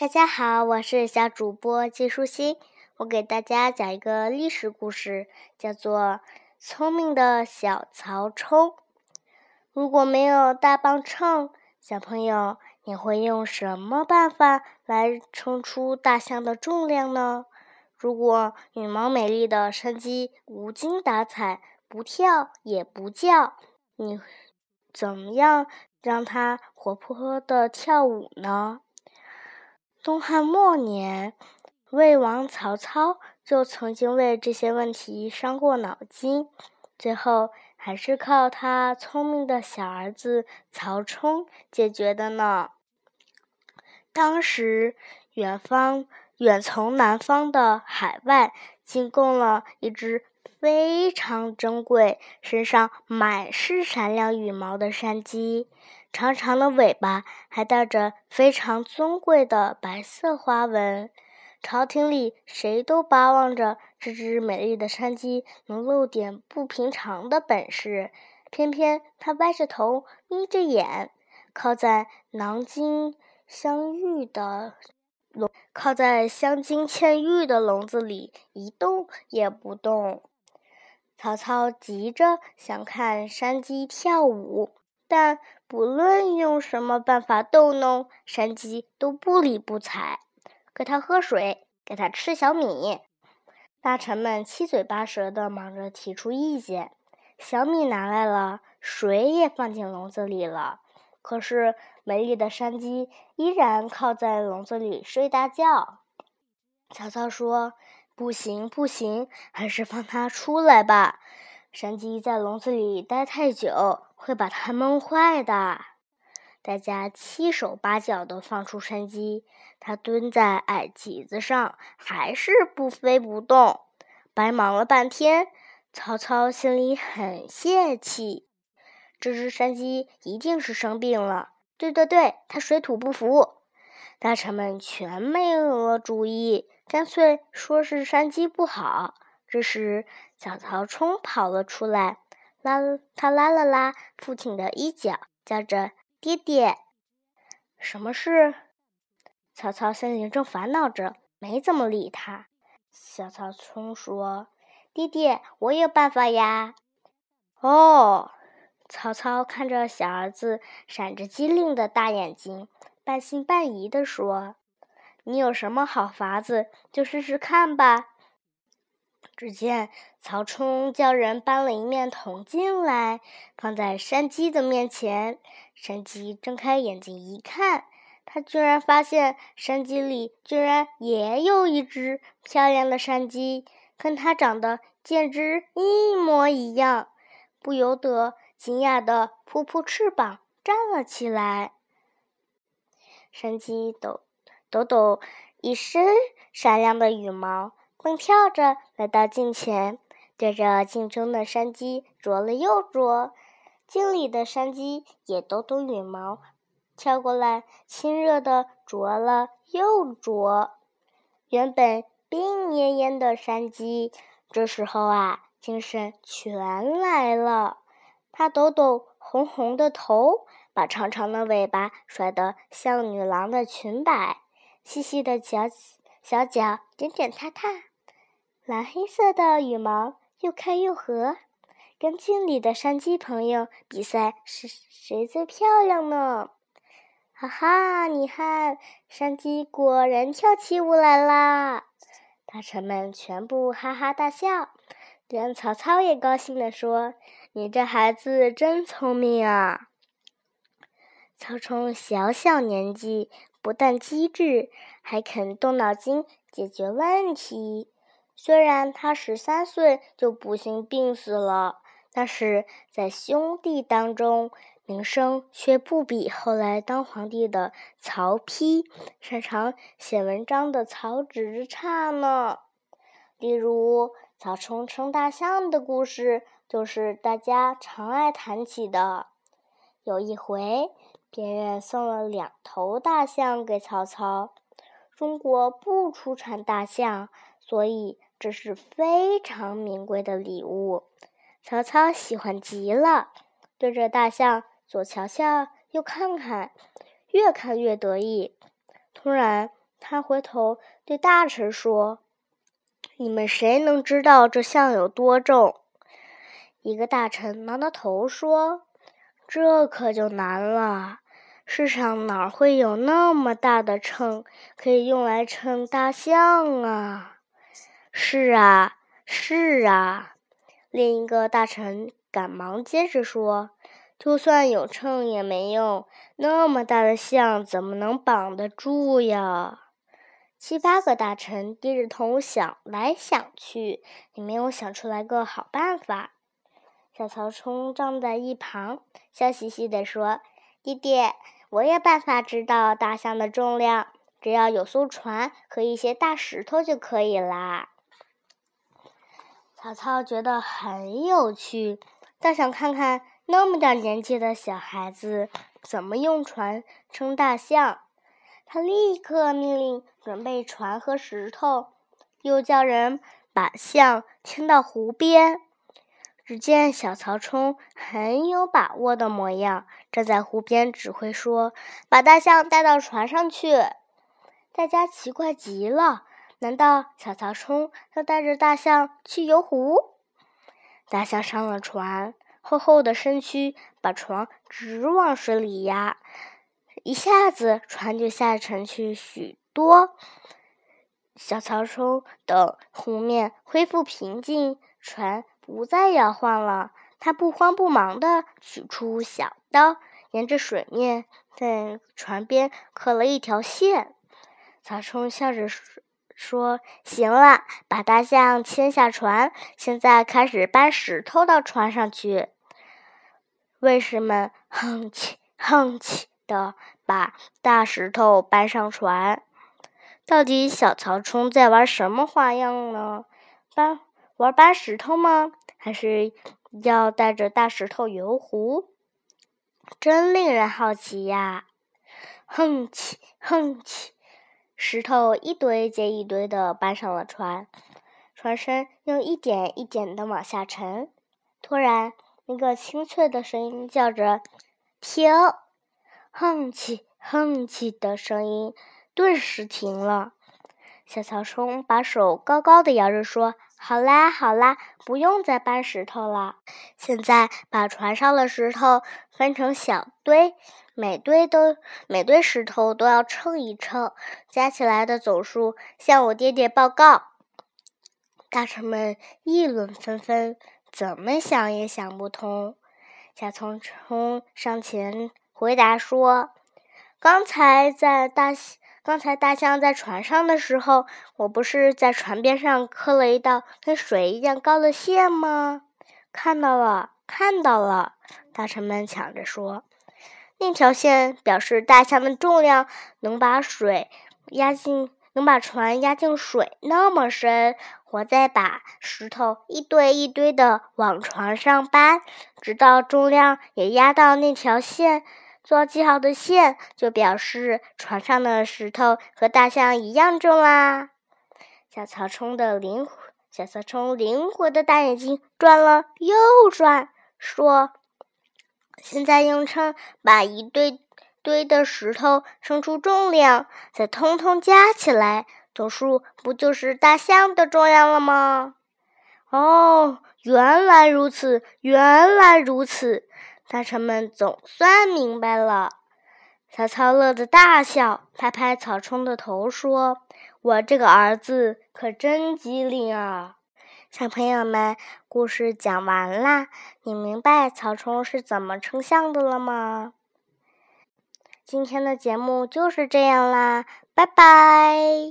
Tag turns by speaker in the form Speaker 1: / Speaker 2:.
Speaker 1: 大家好，我是小主播季舒心，我给大家讲一个历史故事，叫做《聪明的小曹冲》。如果没有大磅秤，小朋友，你会用什么办法来称出大象的重量呢？如果羽毛美丽的山鸡无精打采，不跳也不叫，你怎么样让它活泼的跳舞呢？东汉末年，魏王曹操就曾经为这些问题伤过脑筋，最后还是靠他聪明的小儿子曹冲解决的呢。当时，远方远从南方的海外进贡了一只非常珍贵、身上满是闪亮羽毛的山鸡。长长的尾巴还带着非常尊贵的白色花纹，朝廷里谁都巴望着这只美丽的山鸡能露点不平常的本事。偏偏它歪着头，眯着眼，靠在囊金镶玉的笼，靠在镶金嵌玉的笼子里一动也不动。曹操急着想看山鸡跳舞。但不论用什么办法逗弄，山鸡都不理不睬。给它喝水，给它吃小米。大臣们七嘴八舌的忙着提出意见。小米拿来了，水也放进笼子里了。可是美丽的山鸡依然靠在笼子里睡大觉。曹操说：“不行，不行，还是放它出来吧。山鸡在笼子里待太久。”会把它闷坏的。大家七手八脚的放出山鸡，它蹲在矮旗子上，还是不飞不动。白忙了半天，曹操心里很泄气。这只山鸡一定是生病了。对对对，它水土不服。大臣们全没有了主意，干脆说是山鸡不好。这时，小曹冲跑了出来。拉他拉了拉父亲的衣角，叫着：“爹爹，什么事？”曹操心里正烦恼着，没怎么理他。小曹冲说：“爹爹，我有办法呀！”哦，曹操看着小儿子闪着机灵的大眼睛，半信半疑地说：“你有什么好法子，就试试看吧。”只见曹冲叫人搬了一面铜镜来，放在山鸡的面前。山鸡睁开眼睛一看，他居然发现山鸡里居然也有一只漂亮的山鸡，跟它长得简直一模一样，不由得惊讶的扑扑翅膀站了起来。山鸡抖抖抖一身闪亮的羽毛。蹦跳着来到镜前，对着镜中的山鸡啄了又啄，镜里的山鸡也抖抖羽毛，跳过来亲热的啄了又啄。原本病恹恹的山鸡，这时候啊，精神全来了。它抖抖红红的头，把长长的尾巴甩得像女郎的裙摆，细细的脚小脚点点踏踏。蓝黑色的羽毛又开又合，跟镜里的山鸡朋友比赛是谁最漂亮呢？哈哈，你看，山鸡果然跳起舞来啦！大臣们全部哈哈大笑，连曹操也高兴地说：“你这孩子真聪明啊！”曹冲小小年纪，不但机智，还肯动脑筋解决问题。虽然他十三岁就不幸病死了，但是在兄弟当中名声却不比后来当皇帝的曹丕、擅长写文章的曹植差呢。例如，曹冲称大象的故事，就是大家常爱谈起的。有一回，别人送了两头大象给曹操，中国不出产大象，所以。这是非常名贵的礼物，曹操喜欢极了，对着大象左瞧瞧右看看，越看越得意。突然，他回头对大臣说：“你们谁能知道这象有多重？”一个大臣挠挠头说：“这可就难了。世上哪会有那么大的秤，可以用来称大象啊？”“是啊，是啊。”另一个大臣赶忙接着说。就算有秤也没用，那么大的象怎么能绑得住呀？七八个大臣低着头想来想去，也没有想出来个好办法。小曹冲站在一旁，笑嘻嘻地说：“弟弟，我有办法知道大象的重量，只要有艘船和一些大石头就可以啦。”曹操觉得很有趣，倒想看看。那么点年纪的小孩子怎么用船称大象？他立刻命令准备船和石头，又叫人把象牵到湖边。只见小曹冲很有把握的模样，站在湖边指挥说：“把大象带到船上去。”大家奇怪极了，难道小曹冲要带着大象去游湖？大象上了船。厚厚的身躯把船直往水里压，一下子船就下沉去许多。小曹冲等湖面恢复平静，船不再摇晃了。他不慌不忙地取出小刀，沿着水面在船边刻了一条线。曹冲笑着说说。行了，把大象牵下船，现在开始搬石头到船上去。卫士们哼起哼起的把大石头搬上船。到底小曹冲在玩什么花样呢？搬玩搬石头吗？还是要带着大石头游湖？真令人好奇呀！哼起哼起。石头一堆接一堆的搬上了船，船身又一点一点的往下沉。突然，一个清脆的声音叫着：“停！”哼起哼起的声音顿时停了。小曹冲把手高高的摇着说：“好啦好啦，不用再搬石头了。现在把船上的石头分成小堆。”每堆都每堆石头都要称一称，加起来的总数向我爹爹报告。大臣们议论纷纷，怎么想也想不通。小曹冲上前回答说：“刚才在大西刚才大象在船上的时候，我不是在船边上刻了一道跟水一样高的线吗？看到了，看到了。”大臣们抢着说。那条线表示大象的重量能把水压进，能把船压进水那么深。我再把石头一堆一堆的往船上搬，直到重量也压到那条线做记号的线，就表示船上的石头和大象一样重啦。小曹冲的灵，小曹冲灵活的大眼睛转了又转，说。现在用秤把一堆堆的石头称出重量，再通通加起来，总数不就是大象的重量了吗？哦，原来如此，原来如此，大臣们总算明白了。曹操乐得大笑，拍拍曹冲的头说：“我这个儿子可真机灵啊！”小朋友们，故事讲完啦，你明白曹冲是怎么称象的了吗？今天的节目就是这样啦，拜拜。